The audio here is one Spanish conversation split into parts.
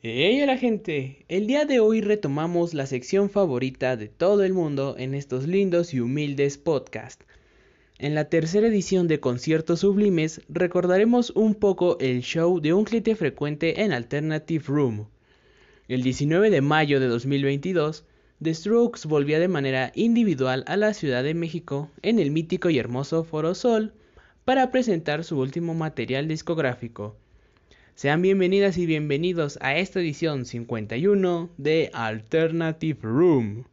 Hey la gente, el día de hoy retomamos la sección favorita de todo el mundo en estos lindos y humildes podcasts. En la tercera edición de Conciertos Sublimes recordaremos un poco el show de un cliente frecuente en Alternative Room. El 19 de mayo de 2022, The Strokes volvía de manera individual a la Ciudad de México en el mítico y hermoso Foro Sol para presentar su último material discográfico. Sean bienvenidas y bienvenidos a esta edición 51 de Alternative Room.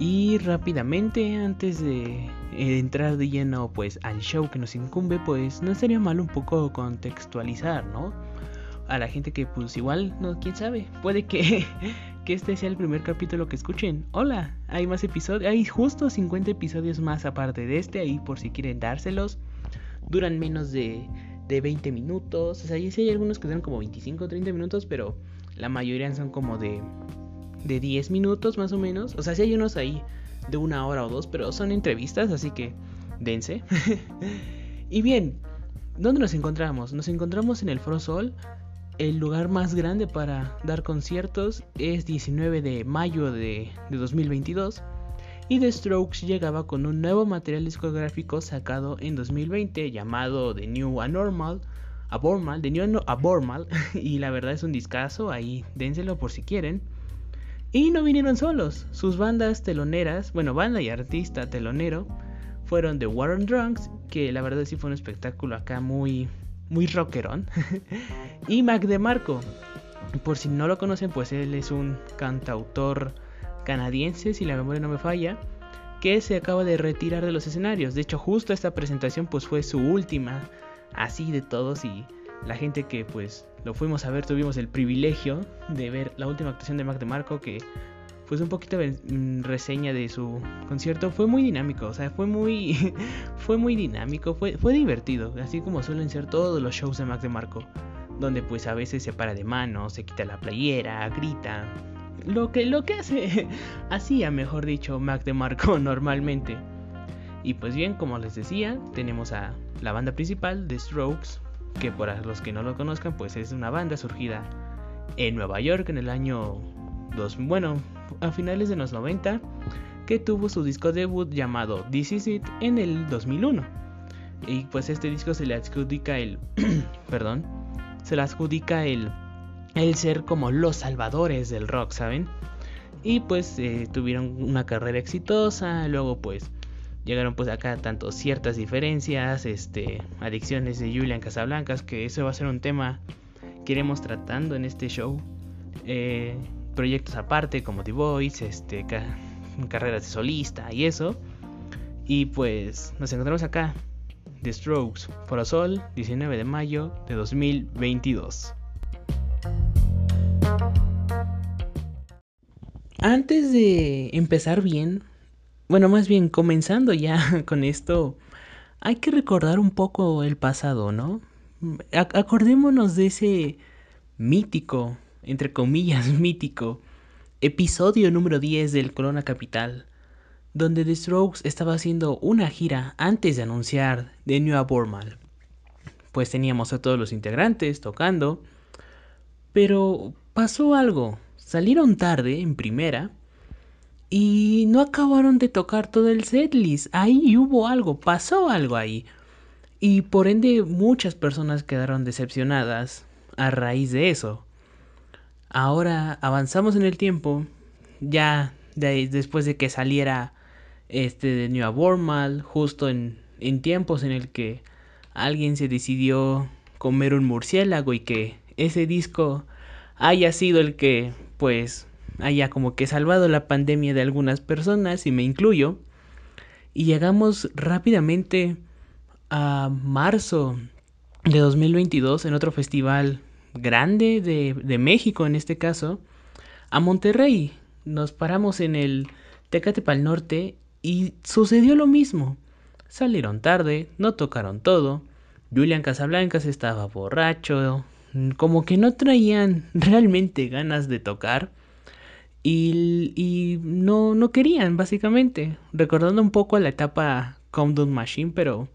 Y rápidamente, antes de entrar de lleno pues al show que nos incumbe, pues no sería mal un poco contextualizar, ¿no? a la gente que pues igual, no, quién sabe, puede que, que este sea el primer capítulo que escuchen. Hola, hay más episodios, hay justo 50 episodios más aparte de este, ahí por si quieren dárselos. Duran menos de, de 20 minutos, o sea, sí hay algunos que duran como 25 o 30 minutos, pero la mayoría son como de, de 10 minutos más o menos. O sea, sí hay unos ahí de una hora o dos, pero son entrevistas, así que dense. y bien, ¿dónde nos encontramos? Nos encontramos en el Foro Sol el lugar más grande para dar conciertos es 19 de mayo de, 2022 y The Strokes llegaba con un nuevo material discográfico sacado en 2020 llamado The New Anormal, Abormal, The New Abormal y la verdad es un discazo, ahí dénselo por si quieren. Y no vinieron solos, sus bandas teloneras, bueno, banda y artista telonero fueron The Warren Drunks, que la verdad sí fue un espectáculo acá muy muy rockerón. y Mac DeMarco. Por si no lo conocen, pues él es un cantautor canadiense, si la memoria no me falla, que se acaba de retirar de los escenarios. De hecho, justo esta presentación pues fue su última, así de todos y la gente que pues lo fuimos a ver tuvimos el privilegio de ver la última actuación de Mac DeMarco que pues un poquito de mm, reseña de su concierto fue muy dinámico, o sea, fue muy fue muy dinámico, fue fue divertido, así como suelen ser todos los shows de Mac de Marco, donde pues a veces se para de mano, se quita la playera, grita, lo que lo que hace hacía, mejor dicho, Mac de Marco normalmente. Y pues bien, como les decía, tenemos a la banda principal de Strokes, que para los que no lo conozcan, pues es una banda surgida en Nueva York en el año dos, bueno, a finales de los 90, que tuvo su disco debut llamado This Is It en el 2001. Y pues este disco se le adjudica el, perdón, se le adjudica el, el ser como los salvadores del rock, ¿saben? Y pues eh, tuvieron una carrera exitosa, luego pues llegaron pues acá tanto ciertas diferencias, este, adicciones de Julian Casablancas, que eso va a ser un tema que iremos tratando en este show. Eh, proyectos aparte como The Voice, este, carreras de solista y eso. Y pues nos encontramos acá, The Strokes, Sol, 19 de mayo de 2022. Antes de empezar bien, bueno, más bien comenzando ya con esto, hay que recordar un poco el pasado, ¿no? Acordémonos de ese mítico entre comillas, mítico, episodio número 10 del Corona Capital, donde The Strokes estaba haciendo una gira antes de anunciar The New Abnormal. Pues teníamos a todos los integrantes tocando, pero pasó algo. Salieron tarde en primera y no acabaron de tocar todo el setlist. Ahí hubo algo, pasó algo ahí. Y por ende muchas personas quedaron decepcionadas a raíz de eso. Ahora avanzamos en el tiempo, ya después de que saliera este de New Abnormal, justo en, en tiempos en el que alguien se decidió comer un murciélago y que ese disco haya sido el que pues haya como que salvado la pandemia de algunas personas y me incluyo. Y llegamos rápidamente a marzo de 2022 en otro festival grande de, México en este caso, a Monterrey. Nos paramos en el Tecate Pal Norte y sucedió lo mismo. Salieron tarde, no tocaron todo. Julian Casablancas estaba borracho, como que no traían realmente ganas de tocar. Y, no, no querían, básicamente. Recordando un poco la etapa Countdown Machine, pero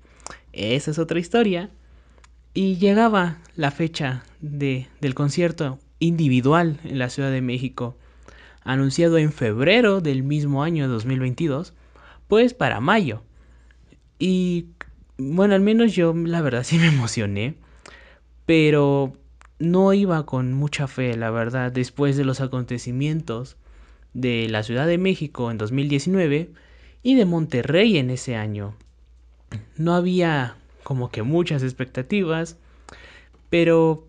esa es otra historia. Y llegaba la fecha de, del concierto individual en la Ciudad de México, anunciado en febrero del mismo año 2022, pues para mayo. Y bueno, al menos yo la verdad sí me emocioné, pero no iba con mucha fe, la verdad, después de los acontecimientos de la Ciudad de México en 2019 y de Monterrey en ese año. No había como que muchas expectativas, pero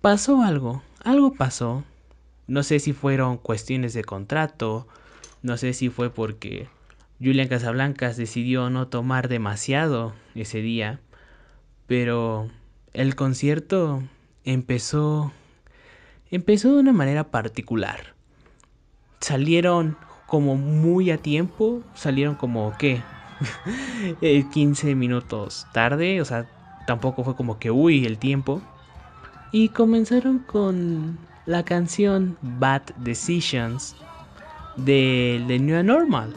pasó algo, algo pasó. No sé si fueron cuestiones de contrato, no sé si fue porque Julian Casablancas decidió no tomar demasiado ese día, pero el concierto empezó empezó de una manera particular. Salieron como muy a tiempo, salieron como qué 15 minutos tarde, o sea, tampoco fue como que uy, el tiempo. Y comenzaron con la canción Bad Decisions de The New Normal.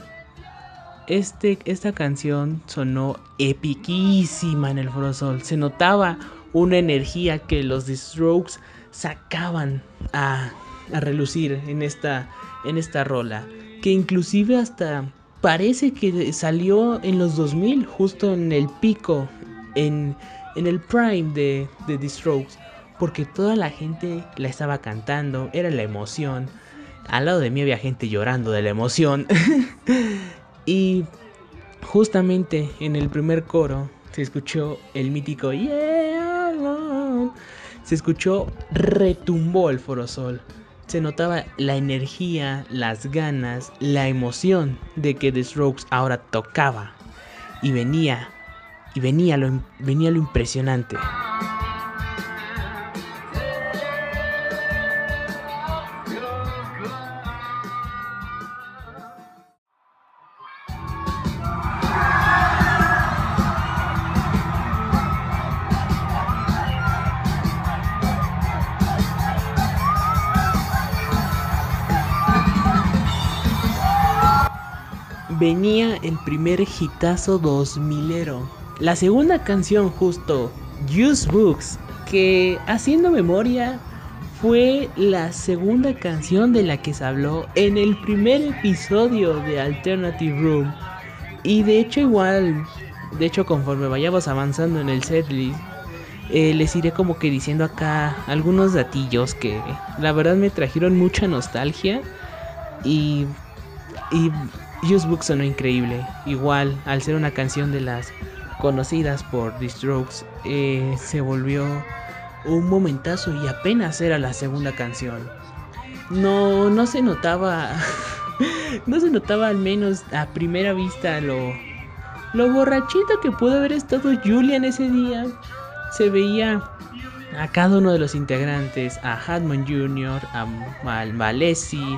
Este, esta canción sonó epiquísima en el Foro Sol. Se notaba una energía que los The Strokes sacaban a, a relucir en esta, en esta rola. Que inclusive hasta parece que salió en los 2000, justo en el pico, en, en el prime de, de The Strokes. Porque toda la gente la estaba cantando, era la emoción. Al lado de mí había gente llorando de la emoción. y justamente en el primer coro se escuchó el mítico Yeah, Se escuchó, retumbó el forosol. Se notaba la energía, las ganas, la emoción de que The Strokes ahora tocaba. Y venía, y venía lo, venía lo impresionante. Venía el primer hitazo 2000ero. La segunda canción justo, Use Books, que haciendo memoria fue la segunda canción de la que se habló en el primer episodio de Alternative Room. Y de hecho igual, de hecho conforme vayamos avanzando en el setlist, eh, les iré como que diciendo acá algunos datillos que la verdad me trajeron mucha nostalgia y, y Usebook sonó increíble. Igual, al ser una canción de las conocidas por The Strokes, eh, se volvió un momentazo y apenas era la segunda canción. No, no se notaba, no se notaba al menos a primera vista lo, lo borrachito que pudo haber estado Julian ese día. Se veía a cada uno de los integrantes, a Hadman Jr., a Mal Malesi,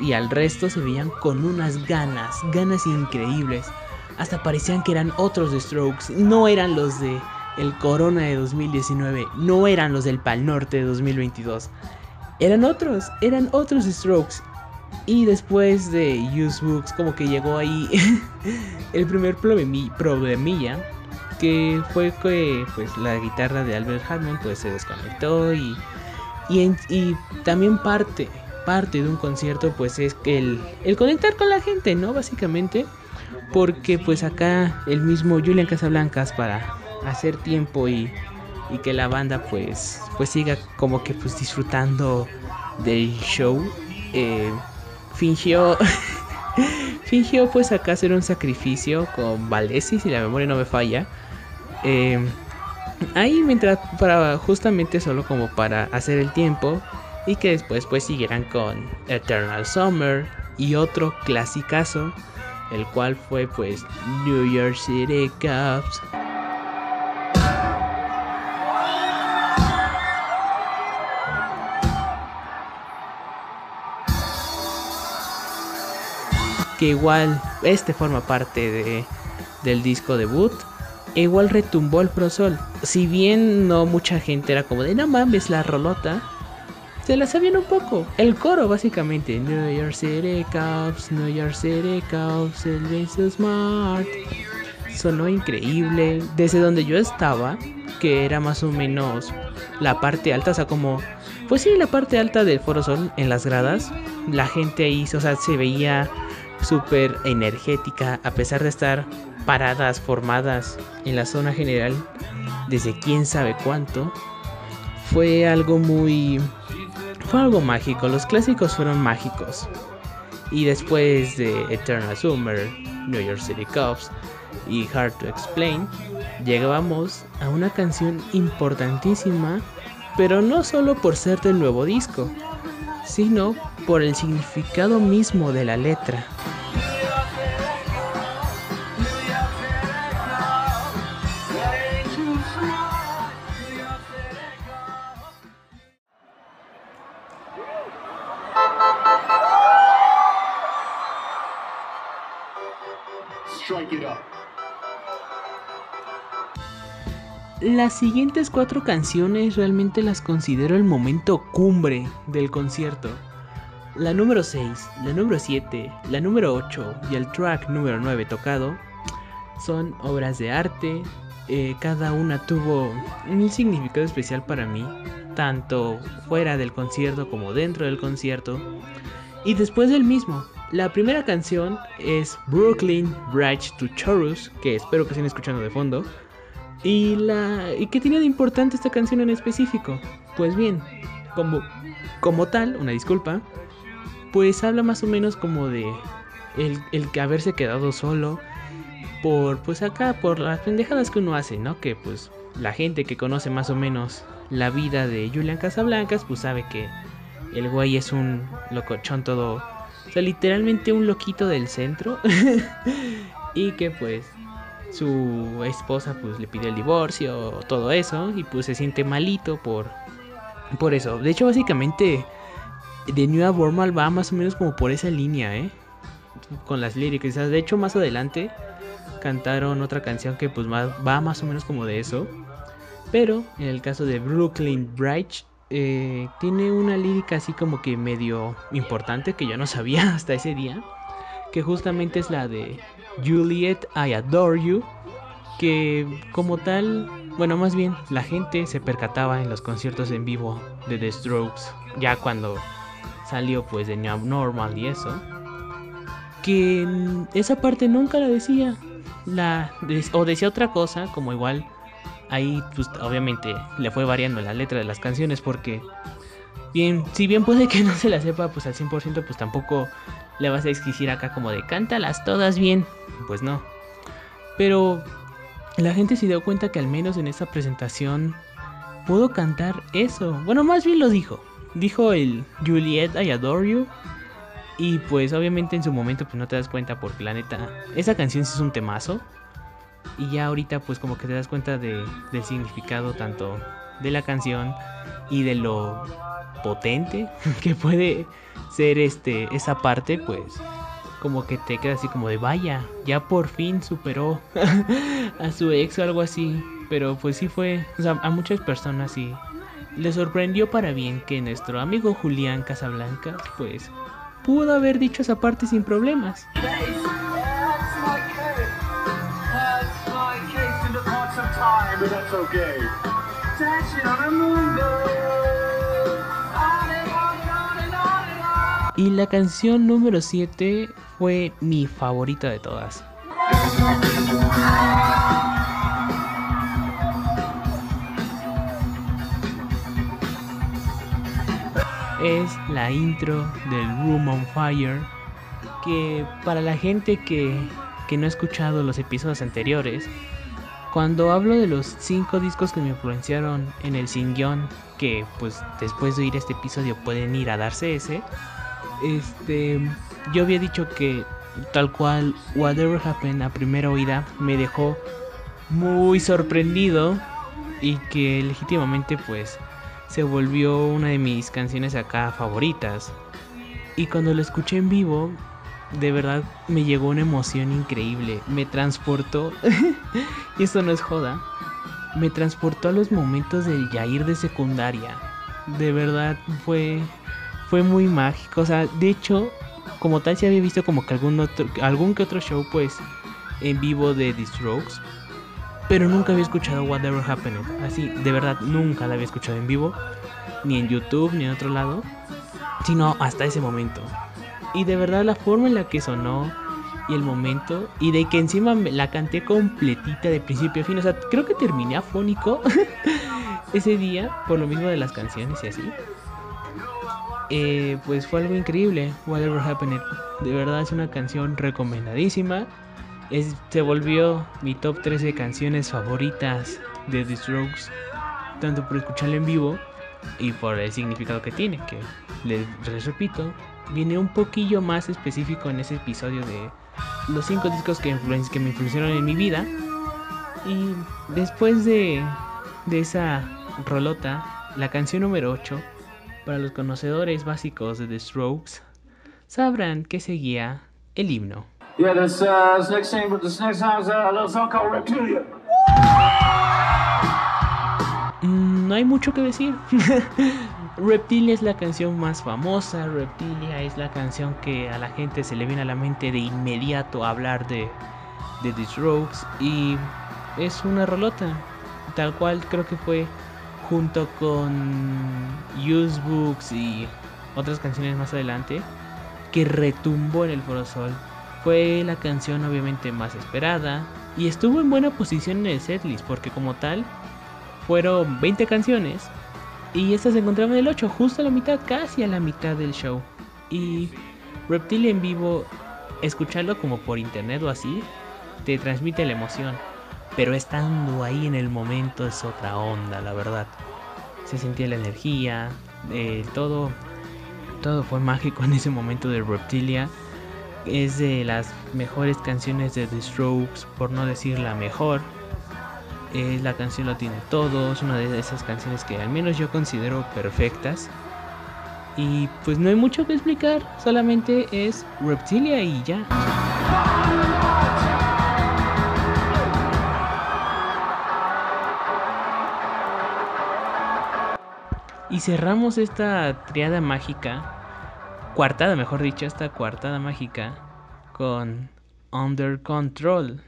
y al resto se veían con unas ganas, ganas increíbles. Hasta parecían que eran otros de Strokes, no eran los de el Corona de 2019, no eran los del Pal Norte de 2022. Eran otros, eran otros Strokes. Y después de Use Books, como que llegó ahí el primer problemilla, que fue que pues la guitarra de Albert Hammond pues se desconectó y, y, y también parte parte de un concierto pues es el, el conectar con la gente, ¿no? Básicamente, porque pues acá el mismo Julian Casablancas para hacer tiempo y, y que la banda pues, pues siga como que pues disfrutando del show, eh, fingió... fingió pues acá hacer un sacrificio con Valesi, si la memoria no me falla. Eh, ahí mientras para justamente solo como para hacer el tiempo y que después pues siguieran con Eternal Summer y otro clasicazo, el cual fue pues New York City Cups. Que igual este forma parte de, del disco debut. E igual retumbó el prosol. Si bien no mucha gente era como de no mames la rolota se la sabían un poco. El coro, básicamente. New York City Cops, New York City Cops, el so smart. Sonó increíble. Desde donde yo estaba, que era más o menos la parte alta, o sea, como. Pues sí, la parte alta del Foro Sol en las gradas. La gente ahí, o sea, se veía súper energética, a pesar de estar paradas, formadas en la zona general desde quién sabe cuánto. Fue algo muy fue algo mágico, los clásicos fueron mágicos. Y después de Eternal Summer, New York City Cops y Hard to Explain, llegábamos a una canción importantísima, pero no solo por ser del nuevo disco, sino por el significado mismo de la letra. Las siguientes cuatro canciones realmente las considero el momento cumbre del concierto. La número 6, la número 7, la número 8 y el track número 9 tocado son obras de arte. Eh, cada una tuvo un significado especial para mí, tanto fuera del concierto como dentro del concierto y después del mismo. La primera canción es Brooklyn Bridge to Chorus, que espero que estén escuchando de fondo. ¿Y, la, ¿Y qué tiene de importante esta canción en específico? Pues bien, como, como tal, una disculpa, pues habla más o menos como de el, el que haberse quedado solo por, pues acá, por las pendejadas que uno hace, ¿no? Que pues la gente que conoce más o menos la vida de Julian Casablancas, pues sabe que el güey es un locochón todo, o sea, literalmente un loquito del centro. y que pues su esposa pues le pide el divorcio, todo eso, y pues se siente malito por, por eso. De hecho, básicamente, de New Abnormal va más o menos como por esa línea, ¿eh? Con las líricas. De hecho, más adelante cantaron otra canción que pues va más o menos como de eso. Pero en el caso de Brooklyn Bridge, eh, tiene una lírica así como que medio importante que yo no sabía hasta ese día. Que justamente es la de Juliet, I Adore You, que como tal, bueno, más bien la gente se percataba en los conciertos en vivo de The Strokes, ya cuando salió pues de New Normal y eso, que esa parte nunca la decía, la o decía otra cosa, como igual ahí pues obviamente le fue variando la letra de las canciones porque bien, si bien puede que no se la sepa pues al 100% pues tampoco le vas a exigir acá como de cántalas todas bien. Pues no. Pero la gente se dio cuenta que al menos en esta presentación pudo cantar eso. Bueno, más bien lo dijo. Dijo el Juliet I Adore You. Y pues obviamente en su momento pues no te das cuenta porque la neta, esa canción sí es un temazo. Y ya ahorita pues como que te das cuenta de, del significado tanto de la canción y de lo potente que puede ser este esa parte, pues como que te queda así como de vaya, ya por fin superó a su ex o algo así. Pero pues sí fue, o sea, a muchas personas sí le sorprendió para bien que nuestro amigo Julián Casablanca, pues pudo haber dicho esa parte sin problemas. Y la canción número 7 fue mi favorita de todas. Es la intro del Room on Fire, que para la gente que, que no ha escuchado los episodios anteriores, cuando hablo de los 5 discos que me influenciaron en el sin que pues después de oír este episodio pueden ir a darse ese, este, yo había dicho que tal cual Whatever Happened a primera oída me dejó muy sorprendido y que legítimamente pues se volvió una de mis canciones acá favoritas. Y cuando lo escuché en vivo, de verdad me llegó una emoción increíble, me transportó, y esto no es joda, me transportó a los momentos del Yair de secundaria, De verdad fue fue muy mágico. O sea, de hecho, como tal se había visto como que algún otro algún que otro show pues en vivo de The Strokes, pero nunca había escuchado Whatever Happened. Así, de verdad nunca la había escuchado en vivo, ni en YouTube ni en otro lado, sino hasta ese momento. Y de verdad la forma en la que sonó y el momento y de que encima la canté completita de principio a fin, o sea, creo que terminé afónico ese día por lo mismo de las canciones y así. Eh, pues fue algo increíble, Whatever Happened. De verdad es una canción recomendadísima. Se volvió mi top 3 de canciones favoritas de The Strokes, tanto por escucharla en vivo y por el significado que tiene, que les repito, viene un poquillo más específico en ese episodio de los 5 discos que, que me influenciaron en mi vida. Y después de, de esa rolota, la canción número 8, para los conocedores básicos de The Strokes, sabrán que seguía el himno. Yeah, this, uh, this next thing, this next song is a little song called Reptilia. Mm, no hay mucho que decir. Reptilia es la canción más famosa, Reptilia es la canción que a la gente se le viene a la mente de inmediato hablar de, The Strokes y es una rolota, tal cual creo que fue junto con Use Books y otras canciones más adelante que retumbó en el Foro Sol. Fue la canción obviamente más esperada y estuvo en buena posición en el setlist porque como tal fueron 20 canciones y esta se encontraba en el 8, justo a la mitad, casi a la mitad del show. Y Reptile en vivo, escucharlo como por internet o así, te transmite la emoción. Pero estando ahí en el momento es otra onda, la verdad. Se sentía la energía, eh, todo, todo fue mágico en ese momento de Reptilia. Es de las mejores canciones de The Strokes, por no decir la mejor la canción lo tiene todo, es una de esas canciones que al menos yo considero perfectas. Y pues no hay mucho que explicar, solamente es Reptilia y ya. Y cerramos esta triada mágica, cuartada mejor dicho, esta cuartada mágica con Under Control.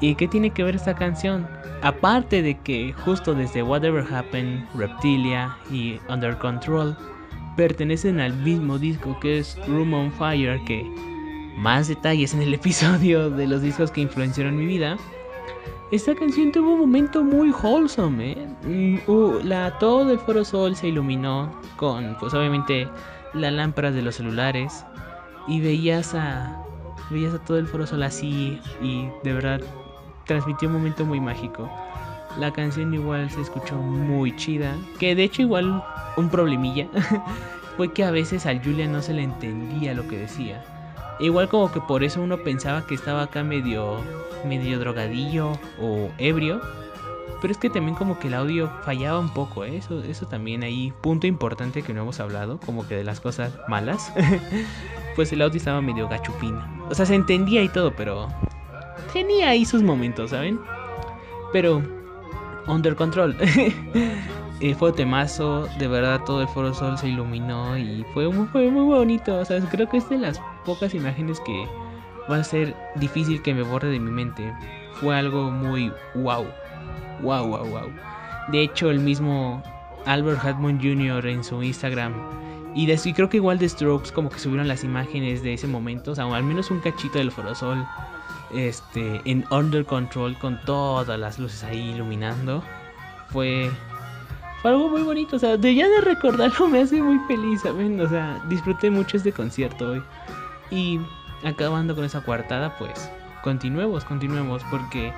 ¿Y qué tiene que ver esta canción? Aparte de que justo desde Whatever Happened, Reptilia y Under Control pertenecen al mismo disco que es Room on Fire, que más detalles en el episodio de los discos que influenciaron mi vida. Esta canción tuvo un momento muy wholesome, ¿eh? Mm, la, todo el Foro Sol se iluminó con, pues obviamente, las lámparas de los celulares y veías a, veías a todo el Foro Sol así y de verdad transmitió un momento muy mágico. La canción igual se escuchó muy chida, que de hecho igual un problemilla fue que a veces al Julia no se le entendía lo que decía. Igual como que por eso uno pensaba que estaba acá medio medio drogadillo o ebrio, pero es que también como que el audio fallaba un poco, ¿eh? eso, eso también ahí, punto importante que no hemos hablado, como que de las cosas malas, pues el audio estaba medio gachupín. O sea, se entendía y todo, pero tenía ahí sus momentos, ¿saben? Pero, Under Control. eh, fue temazo, de verdad todo el Foro Sol se iluminó y fue muy, fue muy bonito. O sea, creo que es de las pocas imágenes que va a ser difícil que me borre de mi mente. Fue algo muy wow. Wow, wow, wow. De hecho, el mismo Albert Hadmon Jr. en su Instagram. Y, de, y creo que igual de Strokes como que subieron las imágenes de ese momento. O sea, al menos un cachito del Forosol este, en Under Control con todas las luces ahí iluminando. Fue, fue algo muy bonito, o sea, de ya de recordarlo me hace muy feliz, ¿saben? O sea, disfruté mucho este concierto hoy. Y acabando con esa cuartada, pues continuemos, continuemos, porque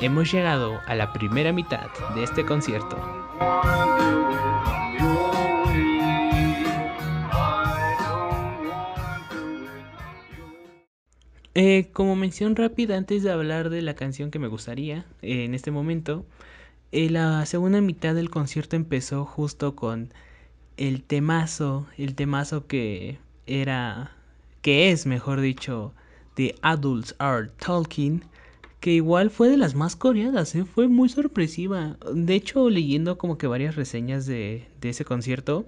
hemos llegado a la primera mitad de este concierto. Eh, como mención rápida antes de hablar de la canción que me gustaría eh, en este momento, eh, la segunda mitad del concierto empezó justo con el temazo, el temazo que era, que es mejor dicho, The Adults Are Talking, que igual fue de las más coreadas, ¿eh? fue muy sorpresiva. De hecho, leyendo como que varias reseñas de, de ese concierto,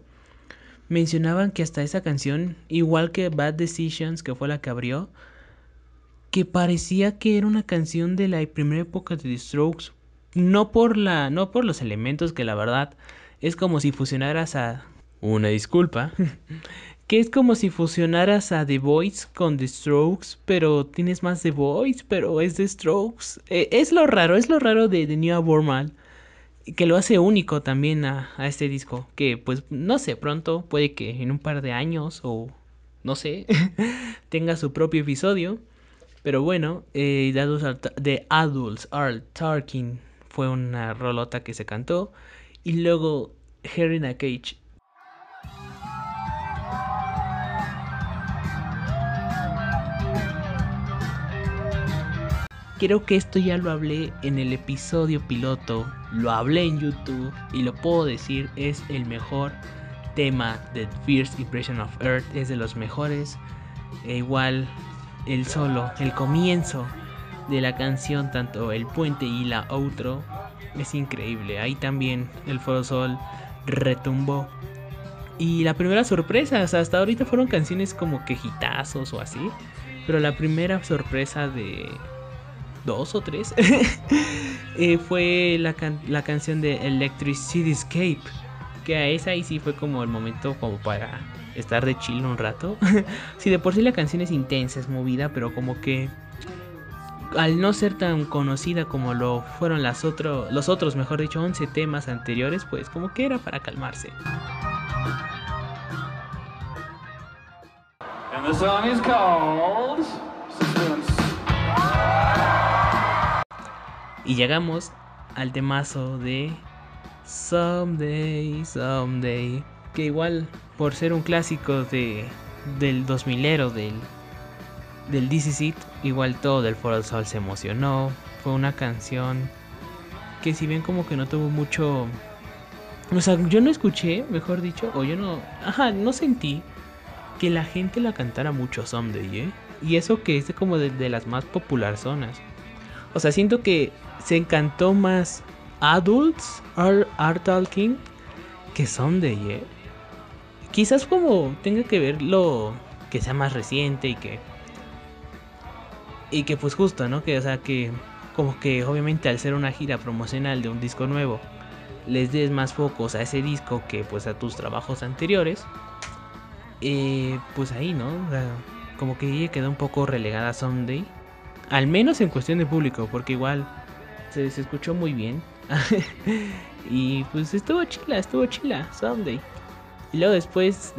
mencionaban que hasta esa canción, igual que Bad Decisions, que fue la que abrió, que parecía que era una canción de la primera época de The Strokes. No por la, no por los elementos que la verdad es como si fusionaras a una disculpa, que es como si fusionaras a The Voice con The Strokes, pero tienes más The Voice, pero es The Strokes. Eh, es lo raro, es lo raro de The New Abnormal que lo hace único también a, este disco. Que pues no sé, pronto puede que en un par de años o no sé, tenga su propio episodio. Pero bueno, eh, The Adults Are Talking fue una rolota que se cantó. Y luego Herina Cage Creo que esto ya lo hablé en el episodio piloto, lo hablé en YouTube y lo puedo decir, es el mejor tema de First Impression of Earth, es de los mejores. E igual el solo, el comienzo de la canción, tanto el puente y la outro, es increíble. Ahí también el Foro Sol retumbó. Y la primera sorpresa, hasta ahorita fueron canciones como quejitazos o así. Pero la primera sorpresa de, dos o tres, eh, fue la, la canción de Electric Cityscape. Que a esa ahí sí fue como el momento como para estar de chill un rato. sí, de por sí la canción es intensa, es movida, pero como que al no ser tan conocida como lo fueron las otro, los otros, mejor dicho, 11 temas anteriores, pues como que era para calmarse. And the song is called Y llegamos al temazo de Someday, Someday. Que igual, por ser un clásico de, del 2000ero, del, del DC igual todo del Foro Sol se emocionó. Fue una canción que si bien como que no tuvo mucho... O sea, yo no escuché, mejor dicho, o yo no... Ajá, no sentí que la gente la cantara mucho Someday, ¿eh? Y eso que es como de, las más popular zonas. O sea, siento que se encantó más Adults Are, Talking que Sunday, ¿eh? Quizás como tenga que ver lo que sea más reciente y que y que pues justo, ¿no? Que o sea que como que obviamente al ser una gira promocional de un disco nuevo les des más focos a ese disco que pues a tus trabajos anteriores. Eh, pues ahí, ¿no? como que ella quedó un poco relegada a Sunday. Al menos en cuestión de público, porque igual se, escuchó muy bien. y pues estuvo chila, estuvo chila, Someday. Y luego después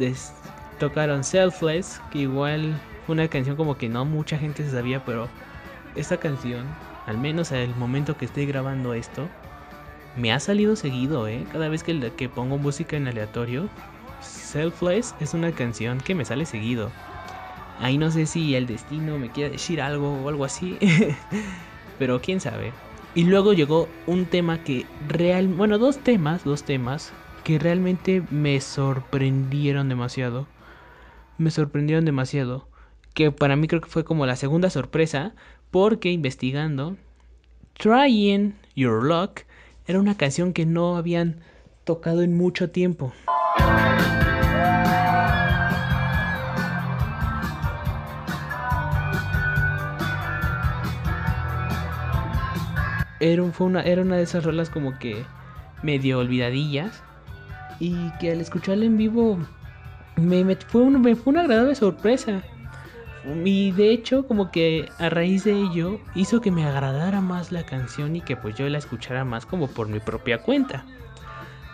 tocaron Selfless, que igual fue una canción como que no mucha gente se sabía, pero esta canción, al menos al momento que estoy grabando esto, me ha salido seguido, ¿eh? Cada vez que, que pongo música en aleatorio, Selfless es una canción que me sale seguido. Ahí no sé si el destino me quiere decir algo o algo así. Pero quién sabe. Y luego llegó un tema que real, bueno, dos temas, dos temas que realmente me sorprendieron demasiado. Me sorprendieron demasiado. Que para mí creo que fue como la segunda sorpresa. Porque investigando, Trying Your Luck era una canción que no habían tocado en mucho tiempo. era, una, una de esas rolas como que medio olvidadillas. Y que al escucharla en vivo me, fue, una agradable sorpresa. Y de hecho, como que a raíz de ello, hizo que me agradara más la canción y que pues yo la escuchara más como por mi propia cuenta.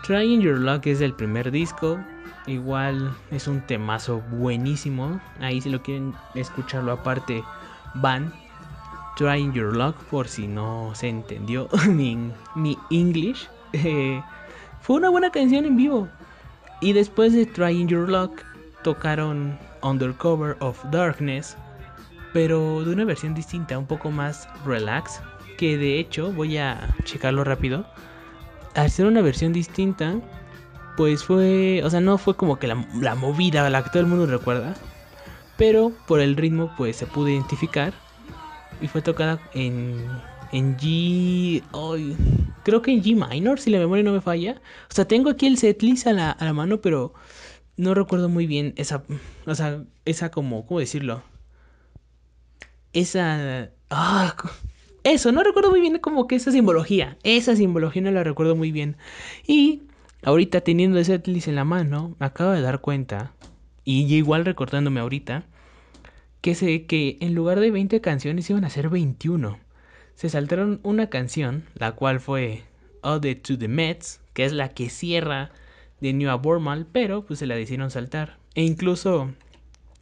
Trying Your Luck es del primer disco. Igual es un temazo buenísimo. Ahí si lo quieren escucharlo aparte, van. Trying Your Luck, por si no se entendió mi, mi English. Eh, fue una buena canción en vivo. Y después de Trying Your Luck, tocaron Undercover of Darkness, pero de una versión distinta, un poco más relax. Que de hecho, voy a checarlo rápido. Al ser una versión distinta, pues fue, o sea, no fue como que la, movida, la que todo el mundo recuerda. Pero por el ritmo, pues se pudo identificar y fue tocada en en G. creo que en G minor, si la memoria no me falla. O sea, tengo aquí el setlist a la, a la mano, pero no recuerdo muy bien esa. O sea, esa como. ¿Cómo decirlo? Esa. Ah, eso, no recuerdo muy bien como que esa simbología. Esa simbología no la recuerdo muy bien. Y ahorita teniendo el setlist en la mano, me acabo de dar cuenta. Y igual recordándome ahorita. Que sé que en lugar de 20 canciones iban a ser 21 se saltaron una canción, la cual fue Ode to the Mets, que es la que cierra de New Abnormal, pero pues se la decidieron saltar. E incluso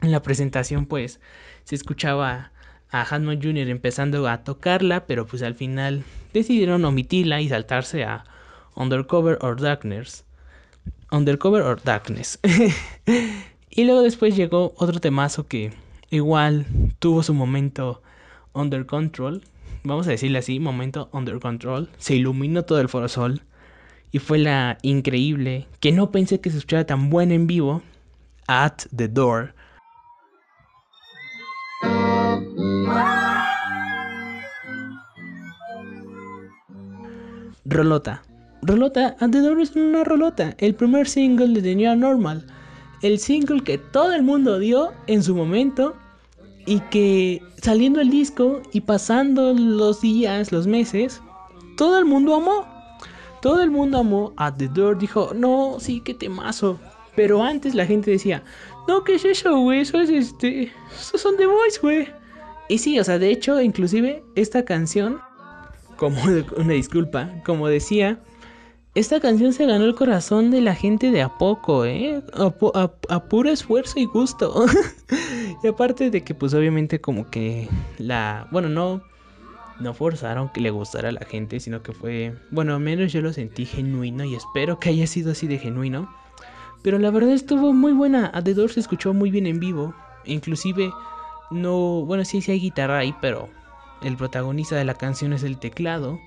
en la presentación pues se escuchaba a Hanman Jr. empezando a tocarla, pero pues al final decidieron omitirla y saltarse a Undercover or Darkness. Undercover or Darkness. y luego después llegó otro temazo que igual tuvo su momento Under Control, vamos a decirle así, momento under control, se iluminó todo el foro sol y fue la increíble, que no pensé que se escuchara tan buena en vivo, At the Door. Rolota. Rolota, At the Door es una rolota, el primer single de The New Normal, el single que todo el mundo dio en su momento y que saliendo el disco y pasando los días, los meses, todo el mundo amó. Todo el mundo amó a The Door. Dijo, no, sí, qué temazo. Pero antes la gente decía, no, ¿qué es eso, güey? Eso es este. Esos son The Voice, güey. Y sí, o sea, de hecho, inclusive esta canción, como una disculpa, como decía, esta canción se ganó el corazón de la gente de a poco, ¿eh? A, puro esfuerzo y gusto. y aparte de que, pues obviamente como que la... Bueno, no... No forzaron que le gustara a la gente, sino que fue... Bueno, al menos yo lo sentí genuino y espero que haya sido así de genuino. Pero la verdad estuvo muy buena. A The se escuchó muy bien en vivo. Inclusive no... Bueno, sí, sí hay guitarra ahí, pero el protagonista de la canción es el teclado.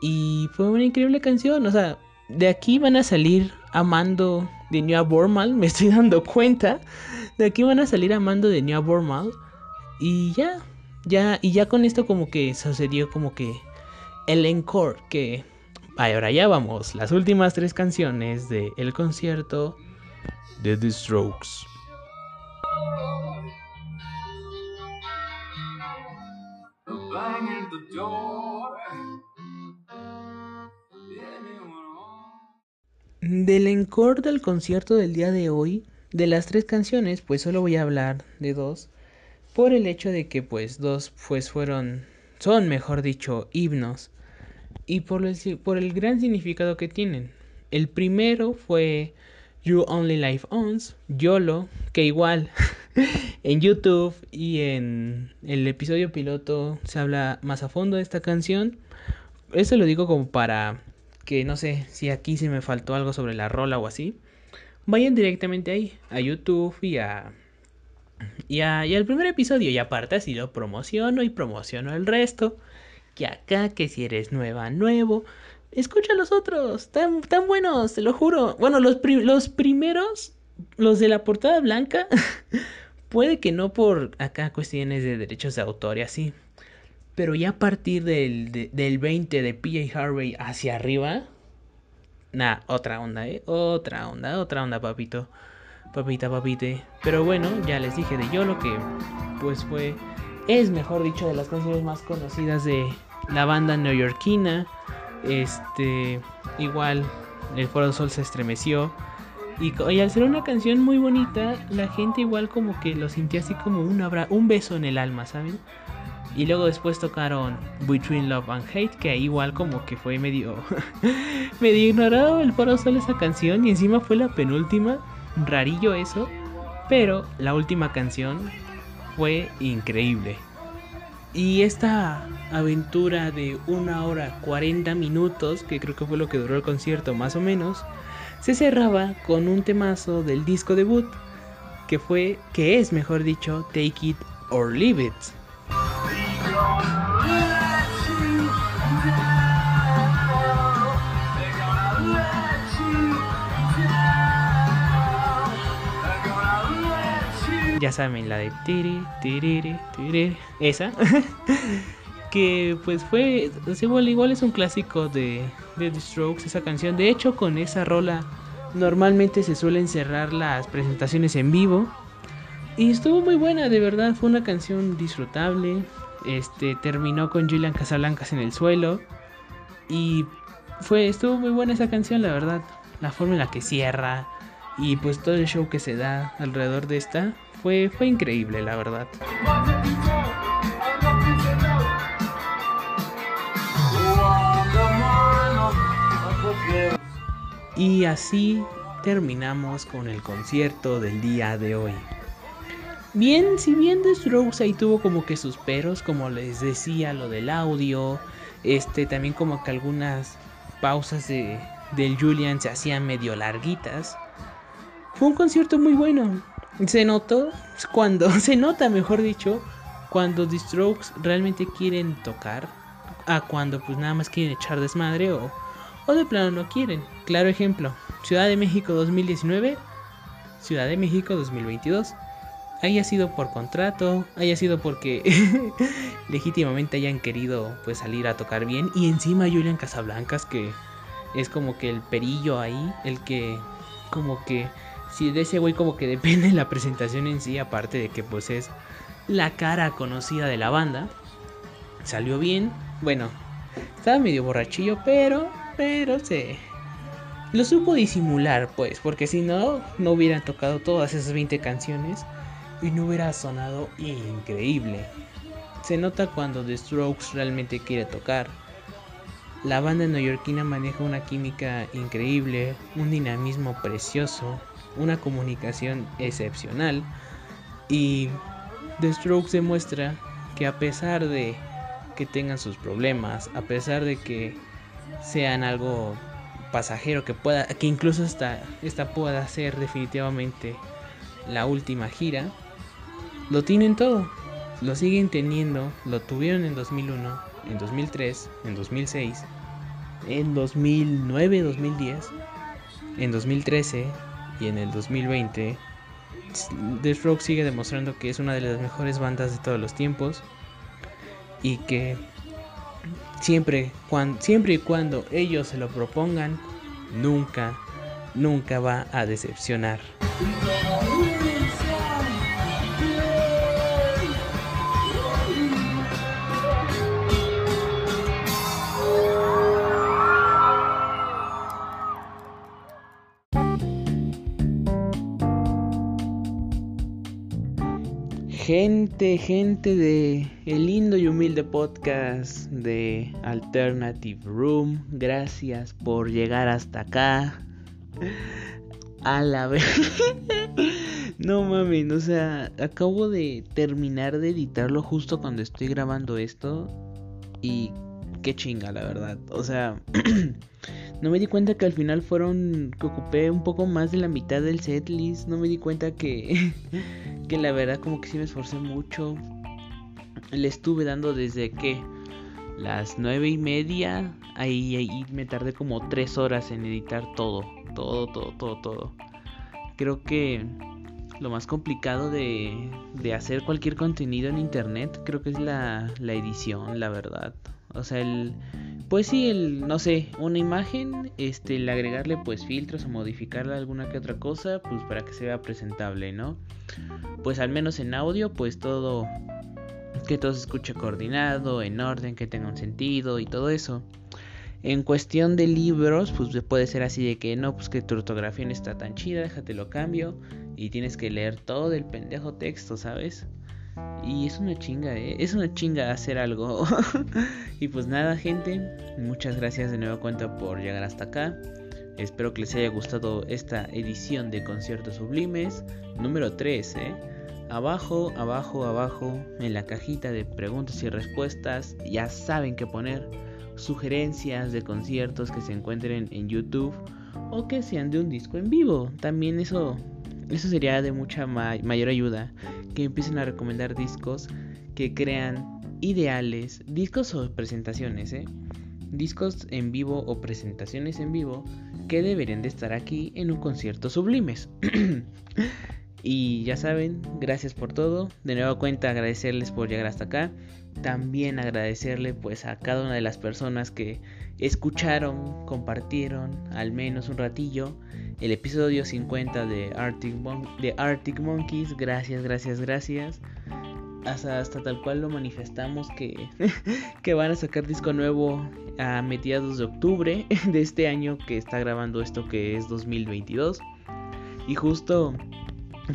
Y fue una increíble canción. O sea, de aquí van a salir amando de New Bormal. Me estoy dando cuenta. De aquí van a salir amando de New Bormal. Y ya. Ya. Y ya con esto como que sucedió como que el encore. Que ahora ya vamos. Las últimas tres canciones del el concierto de The Strokes. Del encore del concierto del día de hoy, de las tres canciones, pues solo voy a hablar de dos, por el hecho de que pues dos pues fueron, son mejor dicho, himnos, y por el, por el gran significado que tienen. El primero fue You Only Life Owns, YOLO, que igual en YouTube y en el episodio piloto se habla más a fondo de esta canción. Eso lo digo como para que no sé si aquí se me faltó algo sobre la rola o así, vayan directamente ahí, a YouTube y a... Y, al primer episodio y aparte así lo promociono y promociono el resto. Que acá, que si eres nueva, nuevo, escucha los otros, tan, tan buenos, te lo juro. Bueno, los, los primeros, los de la portada blanca, puede que no por acá cuestiones de derechos de autor y así, pero ya a partir del, del 20 de PJ Harvey hacia arriba, Nah, otra onda, ¿eh? Otra onda, otra onda, papito. Papita, papite. Pero bueno, ya les dije de yo lo que pues fue, es mejor dicho, de las canciones más conocidas de la banda neoyorquina. Este, igual, el Foro Sol se estremeció. Y, y, al ser una canción muy bonita, la gente igual como que lo sintió así como un, un beso en el alma, ¿saben? Y luego después tocaron Between Love and Hate, que igual como que fue medio medio ignorado el foro solo esa canción y encima fue la penúltima, rarillo eso, pero la última canción fue increíble. Y esta aventura de una hora 40 minutos, que creo que fue lo que duró el concierto más o menos, se cerraba con un temazo del disco debut, que fue, que es mejor dicho, Take It or Leave It. Ya saben, la de tiri, tiri, tiri, esa. que pues fue, igual, igual es un clásico de, de The Strokes esa canción. De hecho, con esa rola normalmente se suelen cerrar las presentaciones en vivo. Y estuvo muy buena, de verdad, fue una canción disfrutable. Este terminó con Julian Casablancas en el suelo. Y fue, estuvo muy buena esa canción, la verdad. La forma en la que cierra. Y pues todo el show que se da alrededor de esta. Fue, increíble, la verdad. Y así terminamos con el concierto del día de hoy. Bien, si bien The Strokes ahí tuvo como que sus peros, como les decía, lo del audio, este, también como que algunas pausas de, del Julian se hacían medio larguitas. Fue un concierto muy bueno. Se notó cuando, se nota mejor dicho, cuando The Strokes realmente quieren tocar, a cuando pues nada más quieren echar desmadre o o de plano no quieren. Claro ejemplo, Ciudad de México 2019, Ciudad de México 2022. Haya sido por contrato, haya sido porque legítimamente hayan querido pues salir a tocar bien y encima Julian Casablancas que es como que el perillo ahí, el que como que si de ese güey como que depende la presentación en sí, aparte de que pues es la cara conocida de la banda. Salió bien, bueno, estaba medio borrachillo, pero pero se lo supo disimular, pues, porque si no, no hubieran tocado todas esas 20 canciones y no hubiera sonado increíble. Se nota cuando The Strokes realmente quiere tocar. La banda neoyorquina maneja una química increíble, un dinamismo precioso, una comunicación excepcional. Y The Strokes demuestra que a pesar de que tengan sus problemas, a pesar de que sean algo pasajero que pueda que incluso esta, esta pueda ser definitivamente la última gira lo tienen todo. Lo siguen teniendo lo tuvieron en 2001 en 2003 en 2006 en 2009 2010 en 2013 y en el 2020 The Rock sigue demostrando que es una de las mejores bandas de todos los tiempos y que Siempre, cuando, siempre y cuando ellos se lo propongan, nunca, nunca va a decepcionar. Gente, gente de el lindo y humilde podcast de Alternative Room, gracias por llegar hasta acá. A la vez. no mames, o sea, acabo de terminar de editarlo justo cuando estoy grabando esto. Y qué chinga, la verdad. O sea, no me di cuenta que al final fueron. que ocupé un poco más de la mitad del setlist. No me di cuenta que. que la verdad como que sí me esforcé mucho. Le estuve dando desde que las nueve y media. Ahí, ahí me tardé como tres horas en editar todo. Todo, todo, todo, todo. Creo que lo más complicado de, de hacer cualquier contenido en internet creo que es la, la edición, la verdad. O sea, el pues sí, el, no sé, una imagen, este, el agregarle pues filtros o modificarle alguna que otra cosa, pues para que se vea presentable, ¿no? Pues al menos en audio, pues todo, que todo se escuche coordinado, en orden, que tenga un sentido y todo eso. En cuestión de libros, pues puede ser así de que no, pues que tu ortografía no está tan chida, déjate lo cambio y tienes que leer todo el pendejo texto, ¿sabes? Y es una chinga, ¿eh? Es una chinga hacer algo. y pues nada, gente. Muchas gracias de nuevo cuenta por llegar hasta acá. Espero que les haya gustado esta edición de Conciertos Sublimes número 3, ¿eh? Abajo, abajo, abajo, en la cajita de preguntas y respuestas, ya saben qué poner sugerencias de conciertos que se encuentren en YouTube o que sean de un disco en vivo. También eso, eso sería de mucha mayor ayuda que empiecen a recomendar discos que crean ideales, discos o presentaciones, ¿eh? discos en vivo o presentaciones en vivo que deberían de estar aquí en un concierto sublimes. Y ya saben, gracias por todo. De nuevo cuenta agradecerles por llegar hasta acá. También agradecerle pues a cada una de las personas que escucharon, compartieron al menos un ratillo el episodio 50 de Arctic, Arctic Monkeys. Gracias, gracias, gracias. Hasta, hasta tal cual lo manifestamos que, que van a sacar disco nuevo a mediados de octubre de este año que está grabando esto que es 2022. Y justo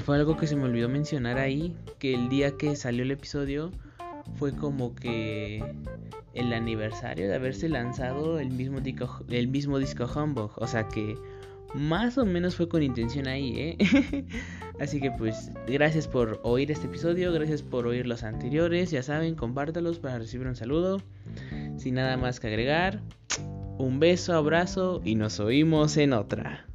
fue algo que se me olvidó mencionar ahí, que el día que salió el episodio fue como que el aniversario de haberse lanzado el mismo disco, el mismo disco Humbug, o sea que más o menos fue con intención ahí, ¿eh? Así que pues gracias por oír este episodio, gracias por oír los anteriores, ya saben, compártalos para recibir un saludo. Sin nada más que agregar, un beso, abrazo y nos oímos en otra.